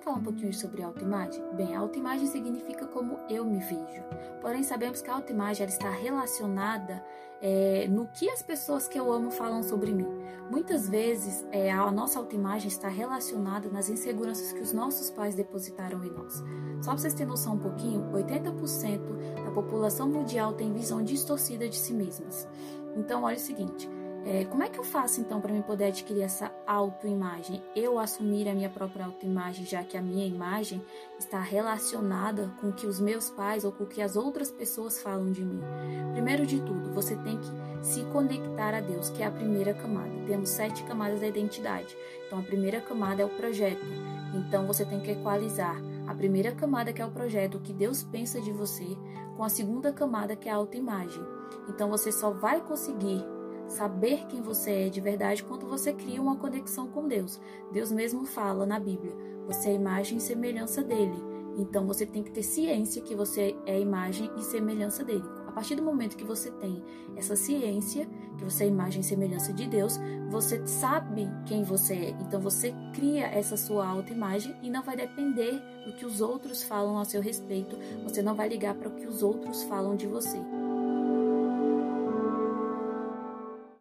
falar um pouquinho sobre autoimagem? Bem, a autoimagem significa como eu me vejo. Porém, sabemos que a autoimagem está relacionada é, no que as pessoas que eu amo falam sobre mim. Muitas vezes, é, a nossa autoimagem está relacionada nas inseguranças que os nossos pais depositaram em nós. Só para vocês terem noção um pouquinho, 80% da população mundial tem visão distorcida de si mesmas. Então, olha o seguinte: é, como é que eu faço então para me poder adquirir essa autoimagem? Eu assumir a minha própria autoimagem, já que a minha imagem está relacionada com o que os meus pais ou com o que as outras pessoas falam de mim. Primeiro de tudo, você tem que se conectar a Deus, que é a primeira camada. Temos sete camadas da identidade. Então, a primeira camada é o projeto. Então, você tem que equalizar a primeira camada, que é o projeto, o que Deus pensa de você, com a segunda camada, que é a autoimagem. Então, você só vai conseguir saber quem você é de verdade quando você cria uma conexão com Deus. Deus mesmo fala na Bíblia: você é imagem e semelhança dele. Então você tem que ter ciência que você é imagem e semelhança dele. A partir do momento que você tem essa ciência, que você é imagem e semelhança de Deus, você sabe quem você é. Então você cria essa sua autoimagem e não vai depender do que os outros falam a seu respeito. Você não vai ligar para o que os outros falam de você.